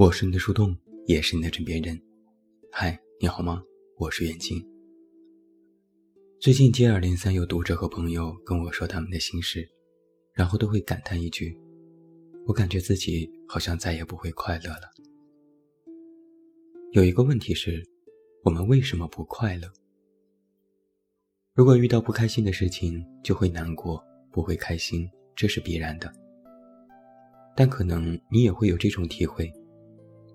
我是你的树洞，也是你的枕边人。嗨，你好吗？我是远近。最近接二连三有读者和朋友跟我说他们的心事，然后都会感叹一句：“我感觉自己好像再也不会快乐了。”有一个问题是，我们为什么不快乐？如果遇到不开心的事情，就会难过，不会开心，这是必然的。但可能你也会有这种体会。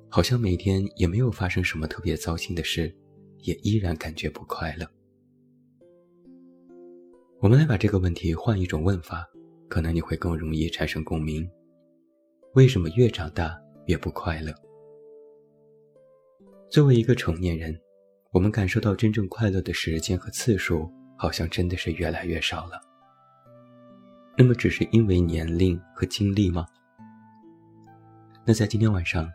好像每天也没有发生什么特别糟心的事，也依然感觉不快乐。我们来把这个问题换一种问法，可能你会更容易产生共鸣。为什么越长大越不快乐？作为一个成年人，我们感受到真正快乐的时间和次数，好像真的是越来越少了。那么，只是因为年龄和经历吗？那在今天晚上。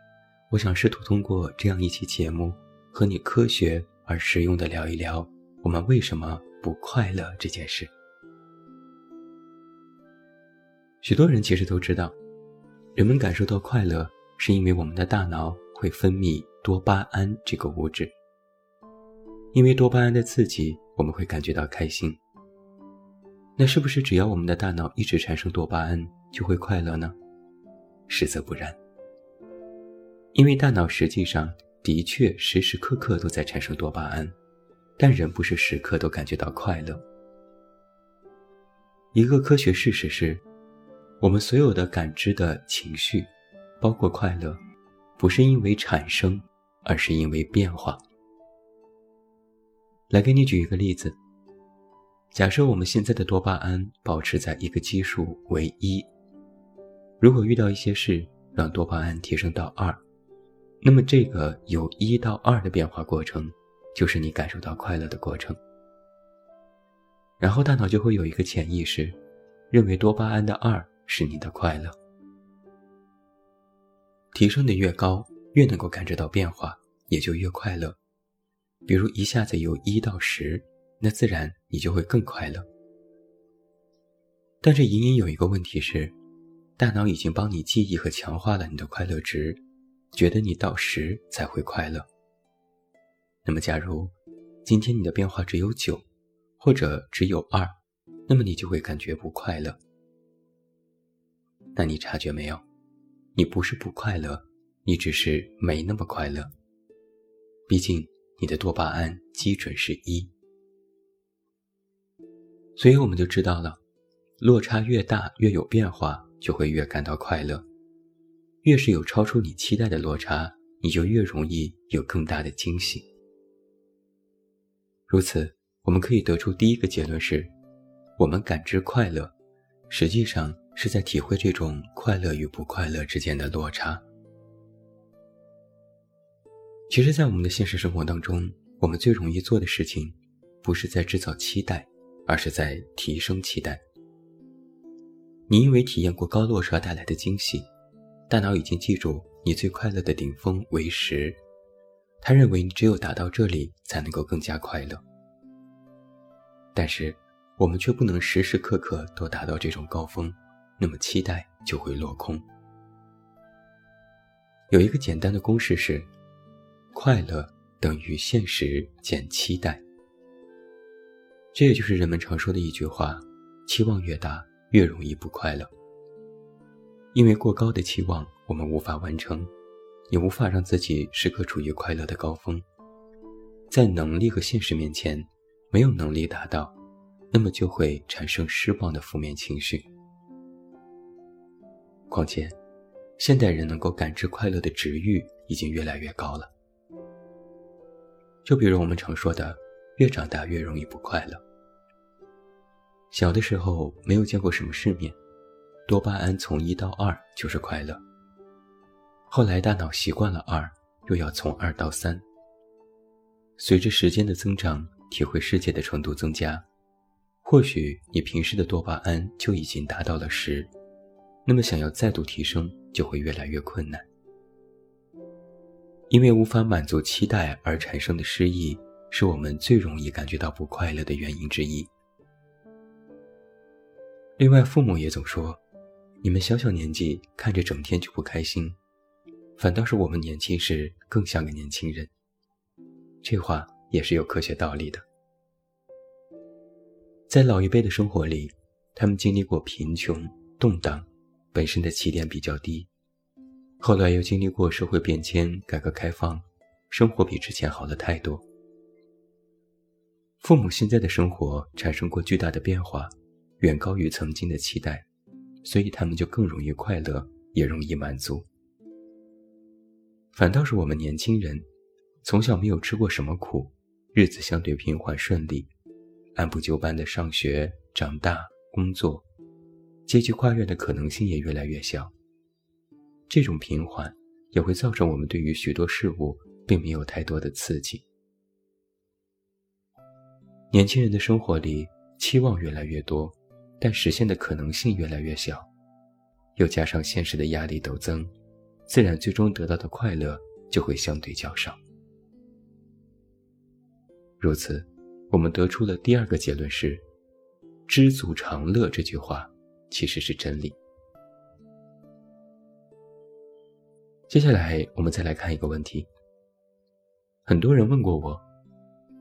我想试图通过这样一期节目，和你科学而实用的聊一聊，我们为什么不快乐这件事。许多人其实都知道，人们感受到快乐，是因为我们的大脑会分泌多巴胺这个物质。因为多巴胺的刺激，我们会感觉到开心。那是不是只要我们的大脑一直产生多巴胺，就会快乐呢？实则不然。因为大脑实际上的确时时刻刻都在产生多巴胺，但人不是时刻都感觉到快乐。一个科学事实是，我们所有的感知的情绪，包括快乐，不是因为产生，而是因为变化。来给你举一个例子，假设我们现在的多巴胺保持在一个基数为一，如果遇到一些事让多巴胺提升到二。那么，这个由一到二的变化过程，就是你感受到快乐的过程。然后，大脑就会有一个潜意识，认为多巴胺的二是你的快乐。提升的越高，越能够感知到变化，也就越快乐。比如一下子由一到十，那自然你就会更快乐。但是隐隐有一个问题是，大脑已经帮你记忆和强化了你的快乐值。觉得你到十才会快乐。那么，假如今天你的变化只有九，或者只有二，那么你就会感觉不快乐。那你察觉没有？你不是不快乐，你只是没那么快乐。毕竟你的多巴胺基准是一，所以我们就知道了，落差越大，越有变化，就会越感到快乐。越是有超出你期待的落差，你就越容易有更大的惊喜。如此，我们可以得出第一个结论是：我们感知快乐，实际上是在体会这种快乐与不快乐之间的落差。其实，在我们的现实生活当中，我们最容易做的事情，不是在制造期待，而是在提升期待。你因为体验过高落差带来的惊喜。大脑已经记住你最快乐的顶峰为十，他认为你只有达到这里才能够更加快乐。但是我们却不能时时刻刻都达到这种高峰，那么期待就会落空。有一个简单的公式是：快乐等于现实减期待。这也就是人们常说的一句话：期望越大，越容易不快乐。因为过高的期望，我们无法完成，也无法让自己时刻处于快乐的高峰。在能力和现实面前，没有能力达到，那么就会产生失望的负面情绪。况且，现代人能够感知快乐的值域已经越来越高了。就比如我们常说的，越长大越容易不快乐。小的时候没有见过什么世面。多巴胺从一到二就是快乐。后来大脑习惯了二，又要从二到三。随着时间的增长，体会世界的程度增加，或许你平时的多巴胺就已经达到了十，那么想要再度提升就会越来越困难。因为无法满足期待而产生的失意，是我们最容易感觉到不快乐的原因之一。另外，父母也总说。你们小小年纪看着整天就不开心，反倒是我们年轻时更像个年轻人。这话也是有科学道理的。在老一辈的生活里，他们经历过贫穷、动荡，本身的起点比较低，后来又经历过社会变迁、改革开放，生活比之前好了太多。父母现在的生活产生过巨大的变化，远高于曾经的期待，所以他们就更容易快乐，也容易满足。反倒是我们年轻人，从小没有吃过什么苦，日子相对平缓顺利，按部就班的上学、长大、工作，阶级跨越的可能性也越来越小。这种平缓也会造成我们对于许多事物并没有太多的刺激。年轻人的生活里期望越来越多，但实现的可能性越来越小，又加上现实的压力陡增，自然最终得到的快乐就会相对较少。如此，我们得出了第二个结论是：知足常乐这句话其实是真理。接下来，我们再来看一个问题。很多人问过我。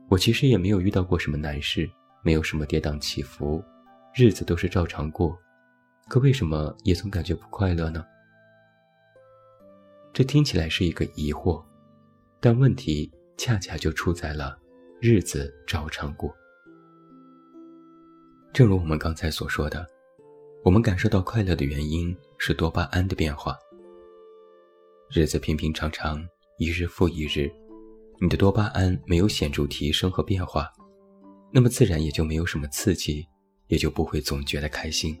我其实也没有遇到过什么难事，没有什么跌宕起伏，日子都是照常过，可为什么也总感觉不快乐呢？这听起来是一个疑惑，但问题恰恰就出在了日子照常过。正如我们刚才所说的，我们感受到快乐的原因是多巴胺的变化。日子平平常常，一日复一日。你的多巴胺没有显著提升和变化，那么自然也就没有什么刺激，也就不会总觉得开心。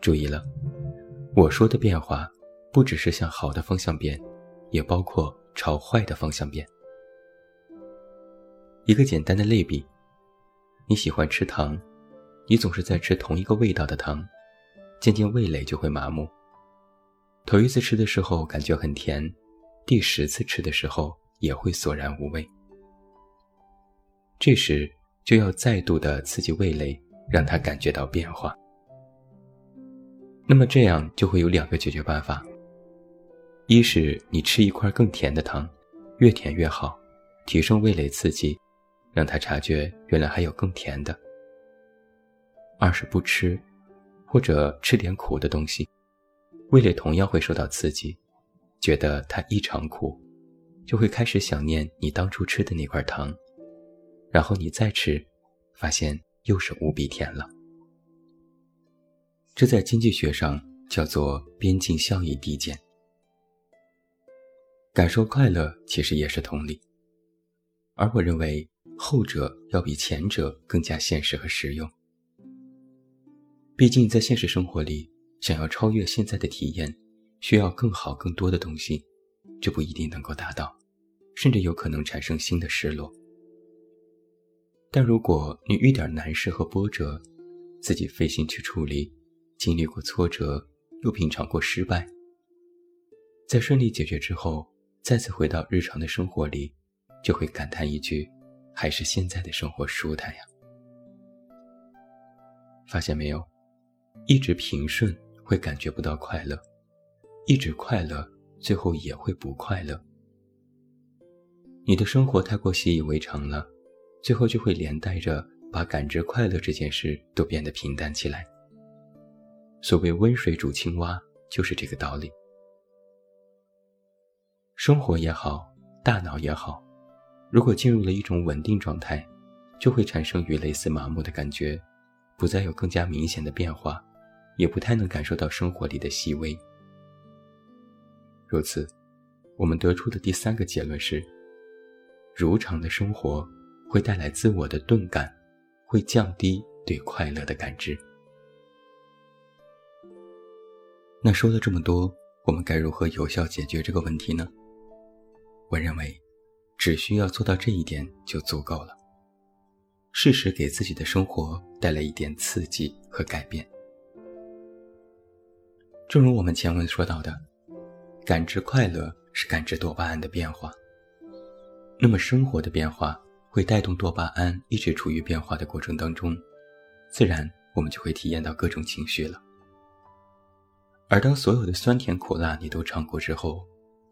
注意了，我说的变化不只是向好的方向变，也包括朝坏的方向变。一个简单的类比，你喜欢吃糖，你总是在吃同一个味道的糖，渐渐味蕾就会麻木。头一次吃的时候感觉很甜。第十次吃的时候也会索然无味，这时就要再度的刺激味蕾，让它感觉到变化。那么这样就会有两个解决办法：一是你吃一块更甜的糖，越甜越好，提升味蕾刺激，让他察觉原来还有更甜的；二是不吃，或者吃点苦的东西，味蕾同样会受到刺激。觉得它异常苦，就会开始想念你当初吃的那块糖，然后你再吃，发现又是无比甜了。这在经济学上叫做边际效益递减。感受快乐其实也是同理，而我认为后者要比前者更加现实和实用。毕竟在现实生活里，想要超越现在的体验。需要更好、更多的东西，这不一定能够达到，甚至有可能产生新的失落。但如果你遇点难事和波折，自己费心去处理，经历过挫折，又品尝过失败，在顺利解决之后，再次回到日常的生活里，就会感叹一句：“还是现在的生活舒坦呀。”发现没有，一直平顺会感觉不到快乐。一直快乐，最后也会不快乐。你的生活太过习以为常了，最后就会连带着把感知快乐这件事都变得平淡起来。所谓温水煮青蛙，就是这个道理。生活也好，大脑也好，如果进入了一种稳定状态，就会产生与类似麻木的感觉，不再有更加明显的变化，也不太能感受到生活里的细微。如此，我们得出的第三个结论是：如常的生活会带来自我的钝感，会降低对快乐的感知。那说了这么多，我们该如何有效解决这个问题呢？我认为，只需要做到这一点就足够了。适时给自己的生活带来一点刺激和改变。正如我们前文说到的。感知快乐是感知多巴胺的变化，那么生活的变化会带动多巴胺一直处于变化的过程当中，自然我们就会体验到各种情绪了。而当所有的酸甜苦辣你都尝过之后，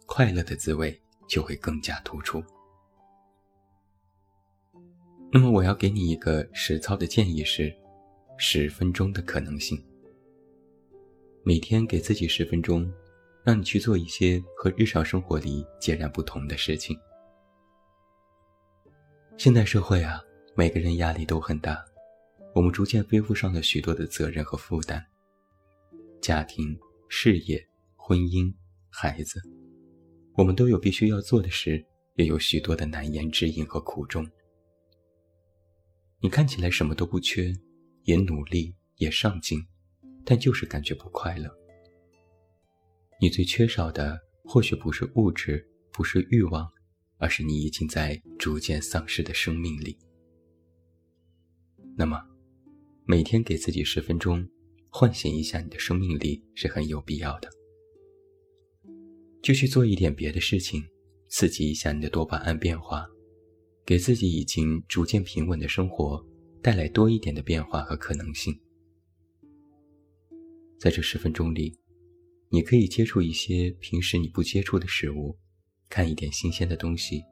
快乐的滋味就会更加突出。那么，我要给你一个实操的建议是：十分钟的可能性。每天给自己十分钟，让你去做一些和日常生活里截然不同的事情。现代社会啊，每个人压力都很大，我们逐渐背负上了许多的责任和负担。家庭、事业、婚姻、孩子，我们都有必须要做的事，也有许多的难言之隐和苦衷。你看起来什么都不缺，也努力，也上进，但就是感觉不快乐。你最缺少的或许不是物质，不是欲望，而是你已经在逐渐丧失的生命力。那么，每天给自己十分钟，唤醒一下你的生命力是很有必要的。就去做一点别的事情，刺激一下你的多巴胺变化。给自己已经逐渐平稳的生活带来多一点的变化和可能性。在这十分钟里，你可以接触一些平时你不接触的事物，看一点新鲜的东西，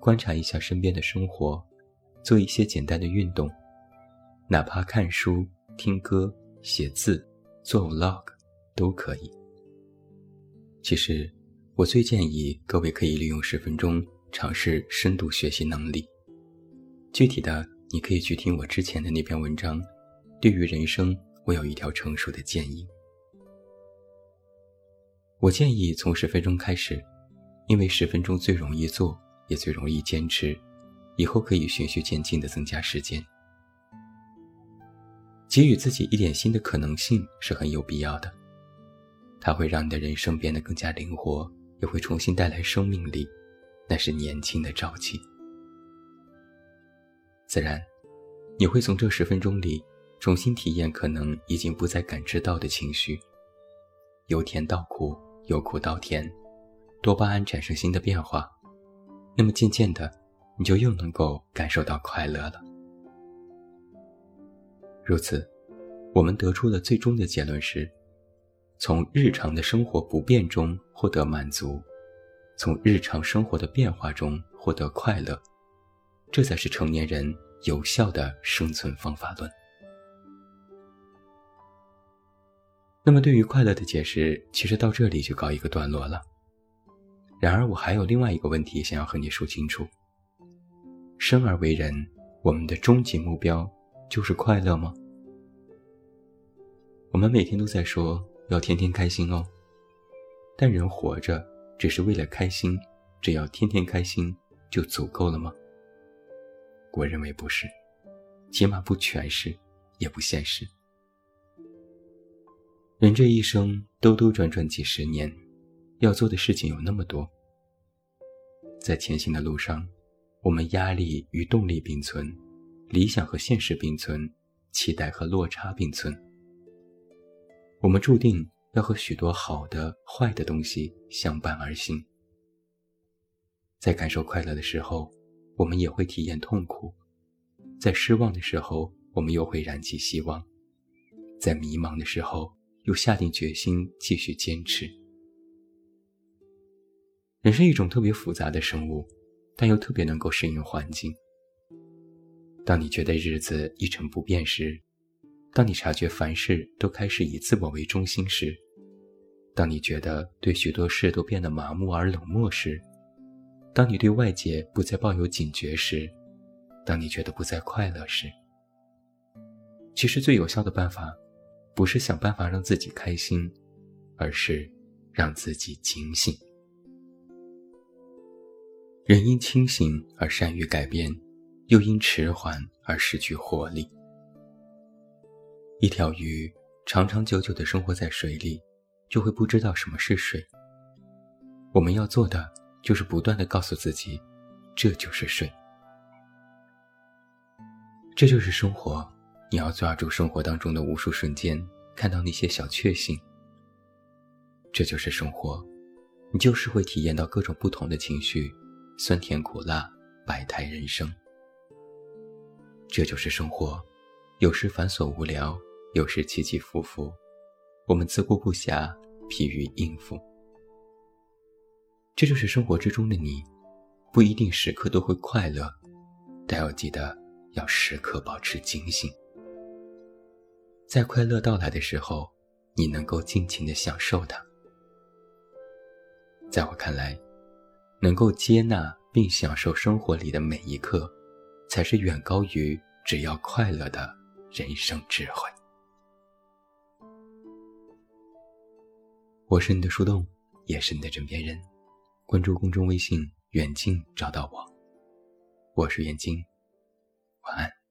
观察一下身边的生活，做一些简单的运动，哪怕看书、听歌、写字、做 vlog 都可以。其实，我最建议各位可以利用十分钟。尝试深度学习能力，具体的你可以去听我之前的那篇文章。对于人生，我有一条成熟的建议。我建议从十分钟开始，因为十分钟最容易做，也最容易坚持，以后可以循序渐进的增加时间。给予自己一点新的可能性是很有必要的，它会让你的人生变得更加灵活，也会重新带来生命力。那是年轻的朝气，自然，你会从这十分钟里重新体验可能已经不再感知到的情绪，由甜到苦，由苦到甜，多巴胺产生新的变化，那么渐渐的，你就又能够感受到快乐了。如此，我们得出的最终的结论是：从日常的生活不变中获得满足。从日常生活的变化中获得快乐，这才是成年人有效的生存方法论。那么，对于快乐的解释，其实到这里就告一个段落了。然而，我还有另外一个问题想要和你说清楚：生而为人，我们的终极目标就是快乐吗？我们每天都在说要天天开心哦，但人活着。只是为了开心，只要天天开心就足够了吗？我认为不是，起码不全是，也不现实。人这一生兜兜转转几十年，要做的事情有那么多。在前行的路上，我们压力与动力并存，理想和现实并存，期待和落差并存。我们注定。要和许多好的、坏的东西相伴而行，在感受快乐的时候，我们也会体验痛苦；在失望的时候，我们又会燃起希望；在迷茫的时候，又下定决心继续坚持。人是一种特别复杂的生物，但又特别能够适应环境。当你觉得日子一成不变时，当你察觉凡事都开始以自我为中心时，当你觉得对许多事都变得麻木而冷漠时，当你对外界不再抱有警觉时，当你觉得不再快乐时，其实最有效的办法，不是想办法让自己开心，而是让自己警醒。人因清醒而善于改变，又因迟缓而失去活力。一条鱼长长久久地生活在水里。就会不知道什么是水。我们要做的就是不断的告诉自己，这就是水，这就是生活。你要抓住生活当中的无数瞬间，看到那些小确幸。这就是生活，你就是会体验到各种不同的情绪，酸甜苦辣，百态人生。这就是生活，有时繁琐无聊，有时起起伏伏。我们自顾不暇，疲于应付。这就是生活之中的你，不一定时刻都会快乐，但要记得要时刻保持警醒，在快乐到来的时候，你能够尽情的享受它。在我看来，能够接纳并享受生活里的每一刻，才是远高于只要快乐的人生智慧。我是你的树洞，也是你的枕边人。关注公众微信“远近”，找到我。我是远近，晚安。